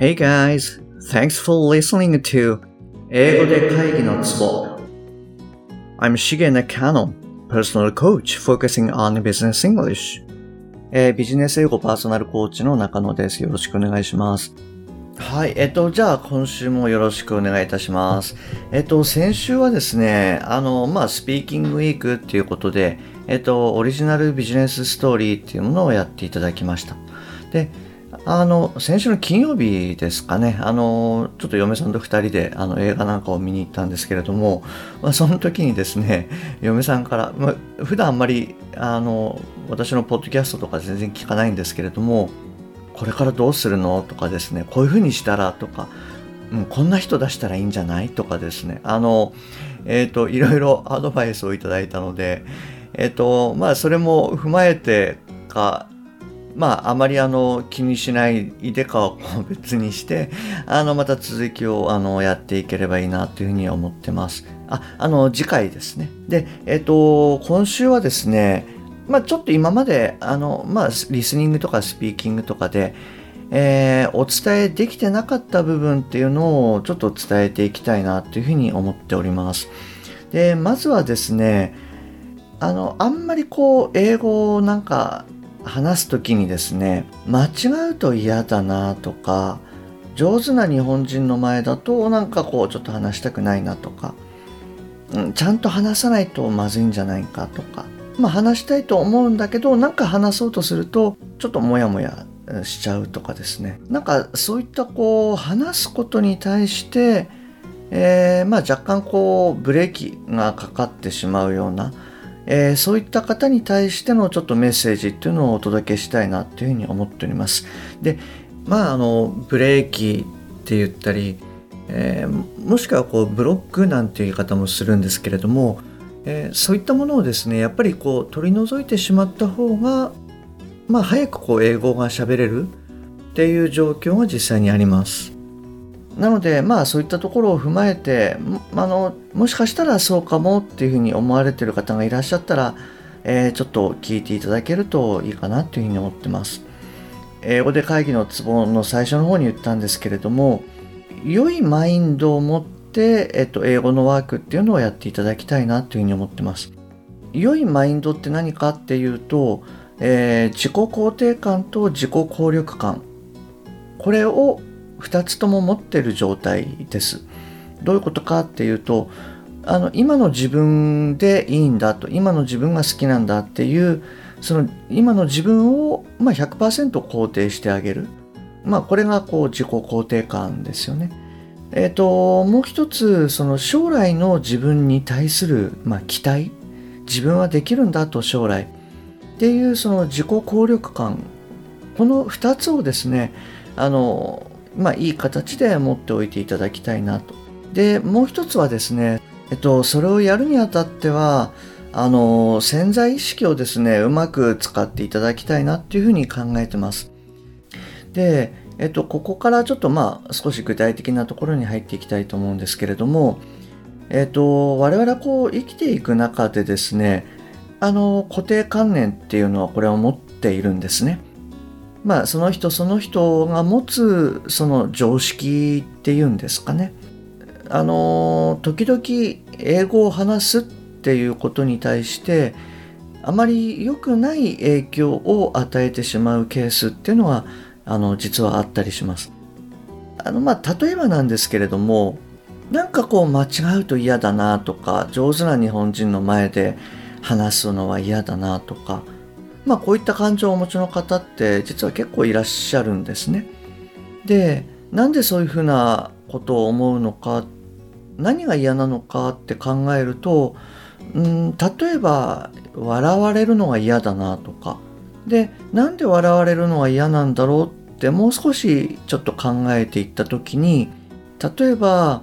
Hey guys, thanks for listening to 英語で会議のツボ I'm Shige Nakano, personal coach focusing on business English. えービジネス英語パーソナルコーチの中野です。よろしくお願いします。はい。えっと、じゃあ今週もよろしくお願いいたします。えっと、先週はですね、あの、まあ、スピーキングウィークっていうことで、えっと、オリジナルビジネスストーリーっていうものをやっていただきました。で、あの、先週の金曜日ですかね、あの、ちょっと嫁さんと二人であの映画なんかを見に行ったんですけれども、まあ、その時にですね、嫁さんから、まあ、普段あんまり、あの、私のポッドキャストとか全然聞かないんですけれども、これからどうするの？とかですね、こういう風にしたら？とか、うん、こんな人出したらいいんじゃない？とかですね、あの、えっ、と、いろいろアドバイスをいただいたので、えっ、と、まあ、それも踏まえてか、まあ、あまりあの、気にしないでかはこう別にして、あの、また続きをあの、やっていければいいなというふうに思ってます。あ、あの、次回ですね。で、えっ、と、今週はですね、まあ、ちょっと今まで、あの、まあ、リスニングとかスピーキングとかで、えーお伝えできてなかった部分っていうのをちょっと伝えていきたいなというふうに思っております。で、まずはですね、あの、あんまりこう、英語をなんか話すときにですね、間違うと嫌だなとか、上手な日本人の前だとなんかこう、ちょっと話したくないなとか、うんちゃんと話さないとまずいんじゃないかとか、まあ話したいと思うんだけど、なんか話そうとすると、ちょっとモヤモヤしちゃうとかですね。なんかそういったこう、話すことに対して、えーまあ若干こう、ブレーキがかかってしまうような、えーそういった方に対してのちょっとメッセージっていうのをお届けしたいなっていうふうに思っております。で、まああの、ブレーキって言ったり、えーもしくはこうブロックなんていう言い方もするんですけれども、えーそういったものをですねやっぱりこう取り除いてしまった方がまあ早くこう英語が喋れるっていう状況が実際にあります。なのでまあそういったところを踏まえてあのもしかしたらそうかもっていうふうに思われてる方がいらっしゃったら、えーちょっと聞いていただけるといいかなというふうに思ってます。英語で会議のツボの最初の方に言ったんですけれども良いマインドを持って、えっと、英語のワークっていうのをやっていただきたいなというふうに思ってます。良いマインドって何かっていうと、えー自己肯定感と自己効力感これを2つとも持ってる状態です。どういうことかっていうとあの今の自分でいいんだと今の自分が好きなんだっていうその今の自分を、まあ、100%肯定してあげる、まあ、これがこう自己肯定感ですよね。えっ、ともう一つその将来の自分に対する、まあ、期待自分はできるんだと将来っていうその自己効力感この2つをですねあのまあいい形で持っておいていただきたいなとでもう一つはですねえっとそれをやるにあたってはあの潜在意識をですねうまく使っていただきたいなっていうふうに考えてますでえっとここからちょっとまあ少し具体的なところに入っていきたいと思うんですけれどもえっと我々はこう生きていく中でですねあの固定観念っていうのはこれを持っているんですね。まあその人その人が持つその常識っていうんですかね。あの時々英語を話すっていうことに対してあまり良くない影響を与えてしまうケースっていうのはあの実はあったりします。あのまあ例えばなんですけれどもなんかこう間違うと嫌だなとか上手な日本人の前で話すのは嫌だなとかまあこういった感情をお持ちの方って実は結構いらっしゃるんですね。でなんでそういうふうなことを思うのか何が嫌なのかって考えるとうん例えば笑われるのが嫌だなとかでなんで笑われるのが嫌なんだろうってもう少しちょっと考えていった時に例えば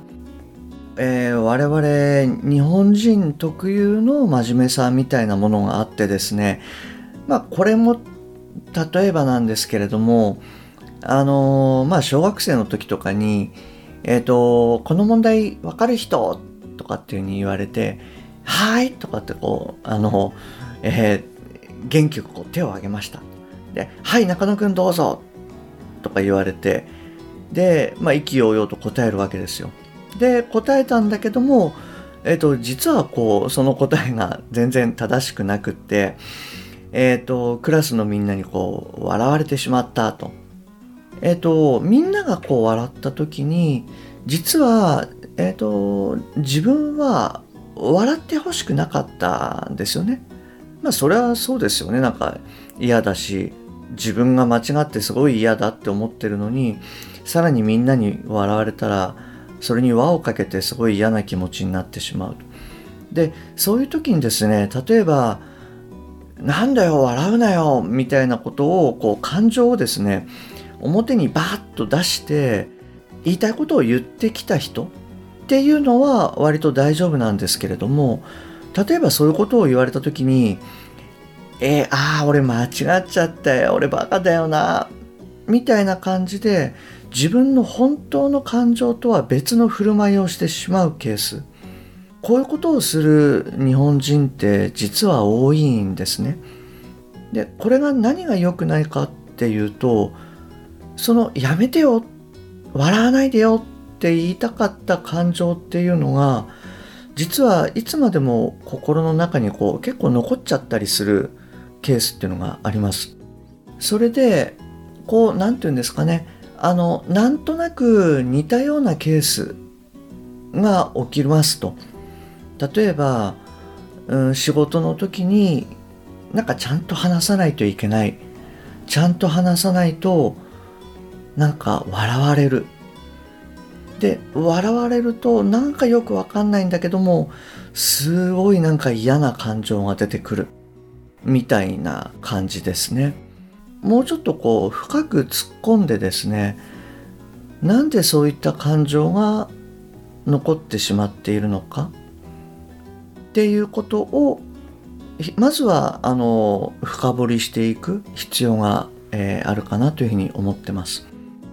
えー我々日本人特有の真面目さみたいなものがあってですねまあこれも例えばなんですけれどもあのーまあ小学生の時とかにえっ、とこの問題わかる人とかっていうふうに言われてはいとかってこうあの、えー元気よくこう手を挙げましたではい中野くんどうぞとか言われてで、まあ、意気揚々と答えるわけですよ。で、答えたんだけども、えっ、と、実はこう、その答えが全然正しくなくって、えっ、と、クラスのみんなにこう、笑われてしまったと。えっ、と、みんながこう笑った時に、実は、えっ、と、自分は笑ってほしくなかったんですよね。まあ、それはそうですよね。なんか嫌だし、自分が間違ってすごい嫌だって思ってるのに、さらにみんなに笑われたら、それに輪をかけてすごい嫌な気持ちになってしまう。で、そういう時にですね、例えば、なんだよ、笑うなよ、みたいなことを、こう、感情をですね、表にバーッと出して、言いたいことを言ってきた人っていうのは割と大丈夫なんですけれども、例えばそういうことを言われた時に、えー、ああ、俺間違っちゃったよ、俺バカだよな、みたいな感じで、自分の本当の感情とは別の振る舞いをしてしまうケース。こういうことをする日本人って実は多いんですね。で、これが何が良くないかっていうと、そのやめてよ、笑わないでよって言いたかった感情っていうのが、実はいつまでも心の中にこう結構残っちゃったりするケースっていうのがあります。それで、こう、なんて言うんですかね、あの、なんとなく似たようなケースが起きますと。例えば、うん、仕事の時になんかちゃんと話さないといけない。ちゃんと話さないとなんか笑われる。で、笑われるとなんかよくわかんないんだけども、すごいなんか嫌な感情が出てくる。みたいな感じですね。もうちょっとこう深く突っ込んでですね、なんでそういった感情が残ってしまっているのかっていうことをまずはあの深掘りしていく必要が、えー、あるかなというふうに思ってます。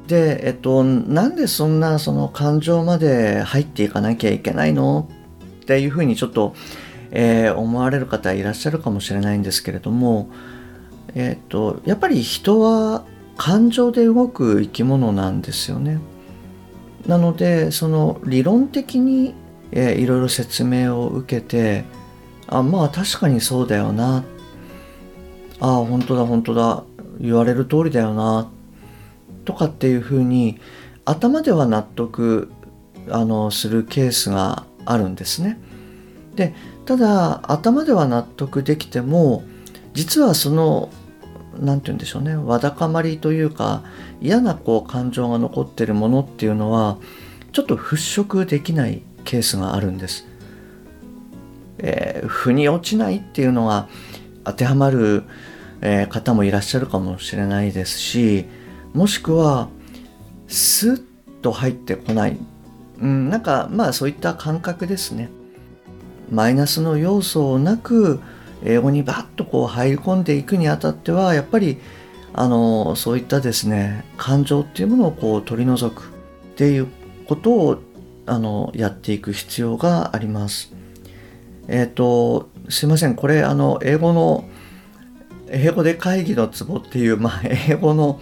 で、えっと、なんでそんなその感情まで入っていかなきゃいけないの？っていうふうにちょっとえー、思われる方いらっしゃるかもしれないんですけれども、えっ、とやっぱり人は感情で動く生き物なんですよね。なのでその理論的に、えー、いろいろ説明を受けてあまあ確かにそうだよな。ああ本当だ本当だ。言われる通りだよな。とかっていうふうに頭では納得あのするケースがあるんですね。でただ頭では納得できても実はその何て言うんでしょうね。わだかまりというか嫌なこう感情が残ってるものっていうのはちょっと払拭できないケースがあるんです。えー、腑に落ちないっていうのが当てはまる、えー、方もいらっしゃるかもしれないですしもしくはスッと入ってこない、うん、なんかまあそういった感覚ですね。マイナスの要素をなく英語にバッとこう入り込んでいくにあたってはやっぱりあのそういったですね感情っていうものをこう取り除くっていうことをあのやっていく必要があります。えっ、ー、とすいませんこれあの英語の英語で会議のツボっていう、まあ、英語の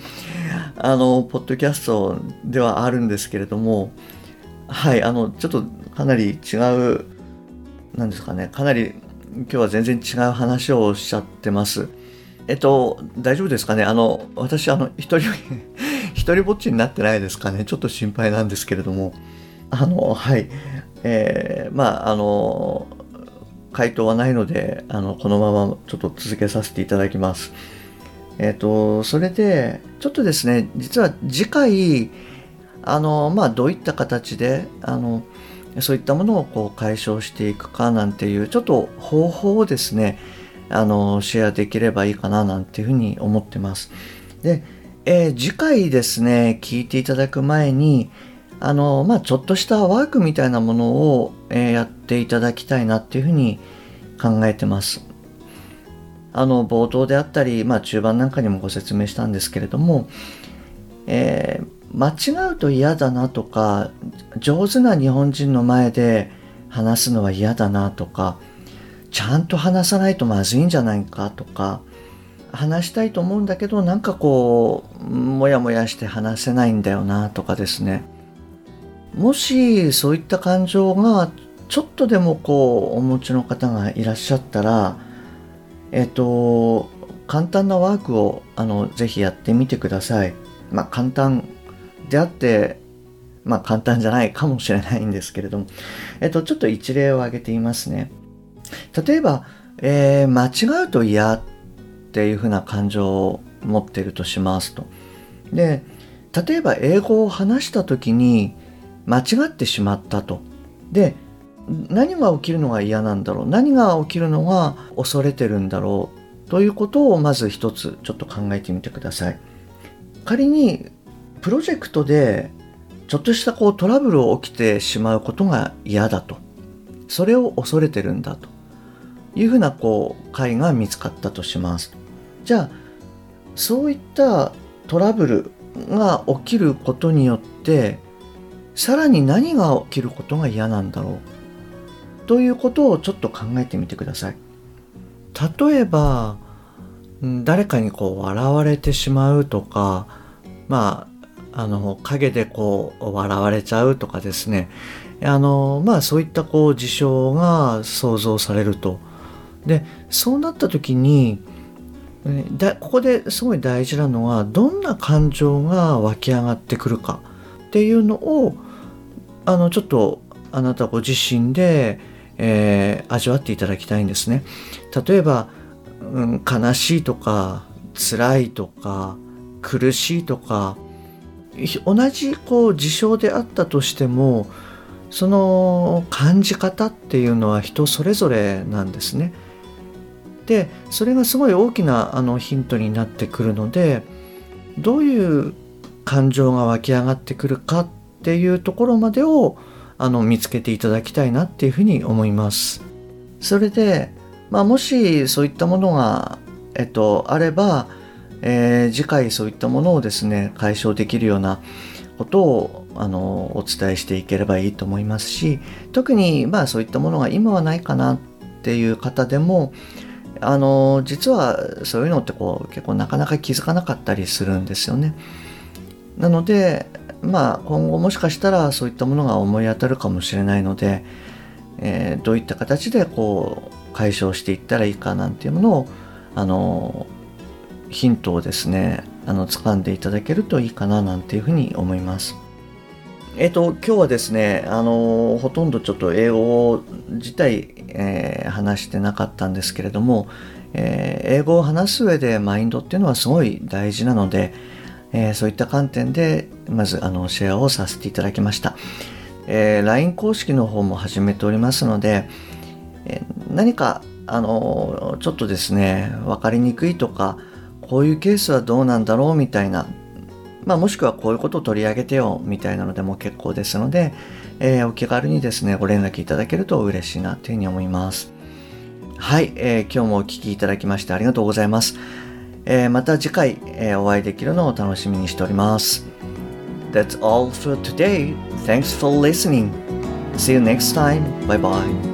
あのポッドキャストではあるんですけれどもはいあのちょっとかなり違うなんですかね、かなり今日は全然違う話をしちゃってます。えっと、大丈夫ですかねあの、私、あの、一人、一人ぼっちになってないですかねちょっと心配なんですけれども。あの、はい。えー、まあ、あの、回答はないので、あの、このままちょっと続けさせていただきます。えっ、と、それで、ちょっとですね、実は次回、あの、まあ、どういった形で、あの、そういったものをこう解消していくかなんていうちょっと方法をですねあのシェアできればいいかななんていうふうに思ってます。で、えー、次回ですね聞いていただく前にあのまあちょっとしたワークみたいなものを、えー、やっていただきたいなっていうふうに考えてます。あの冒頭であったり、まあ、中盤なんかにもご説明したんですけれども、えー間違うと嫌だなとか上手な日本人の前で話すのは嫌だなとかちゃんと話さないとまずいんじゃないかとか話したいと思うんだけどなんかこうモヤモヤして話せないんだよなとかですねもしそういった感情がちょっとでもこうお持ちの方がいらっしゃったらえっと簡単なワークをあのぜひやってみてください。まあ簡単であってまあ簡単じゃないかもしれないんですけれども。えっとちょっと一例を挙げてみますね。例えば、えー、間違うと嫌っていうふうな感情を持ってるとしますと。で例えば英語を話した時に間違ってしまったと。で何が起きるのが嫌なんだろう。何が起きるのが恐れてるんだろう。ということをまず一つちょっと考えてみてください。仮にプロジェクトでちょっとしたこうトラブルを起きてしまうことが嫌だと。それを恐れてるんだと。いうふうなこう解が見つかったとします。じゃあそういったトラブルが起きることによってさらに何が起きることが嫌なんだろう？ということをちょっと考えてみてください。例えば、誰かにこう笑われてしまうとか、まあ、あの、陰でこう笑われちゃうとかですね。あの、まあそういったこう事象が想像されると。で、そうなった時に、だここですごい大事なのはどんな感情が湧き上がってくるかっていうのをあのちょっとあなたご自身でえー、味わっていただきたいんですね。例えば、うん、悲しいとか辛いとか苦しいとか同じこう事象であったとしてもその感じ方っていうのは人それぞれなんですね。でそれがすごい大きなあのヒントになってくるのでどういう感情が湧き上がってくるかっっていうところまでをあの見つけていただきたいなっていうふうに思います。それで、まあ、もしそういったものが、えっと、あれば、えー、次回そういったものをですね解消できるようなことをあのお伝えしていければいいと思いますし特にまあそういったものが今はないかなっていう方でもあの実はそういうのってこう結構なかなか気づかなかったりするんですよね。なのでまあ今後もしかしたらそういったものが思い当たるかもしれないので、えー、どういった形でこう解消していったらいいかなんていうものをあのヒントをですねあの掴んでいただけるといいかななんていうふうに思います。えっ、と今日はですねあのほとんどちょっと英語自体、えー、話してなかったんですけれども、えー、英語を話す上でマインドっていうのはすごい大事なので、えー、そういった観点でまずあのシェアをさせていただきました、えー、LINE 公式の方も始めておりますので、えー、何かあのちょっとですね分かりにくいとかこういうケースはどうなんだろうみたいなまあ、もしくはこういうことを取り上げてよみたいなのでも結構ですので、え、お気軽にですねご連絡いただけると嬉しいなというふうに思います。はい、えー、今日もお聴きいただきましてありがとうございます。えー、また次回、えー、お会いできるのを楽しみにしております。That's all for today. Thanks for listening. See you next time. Bye bye.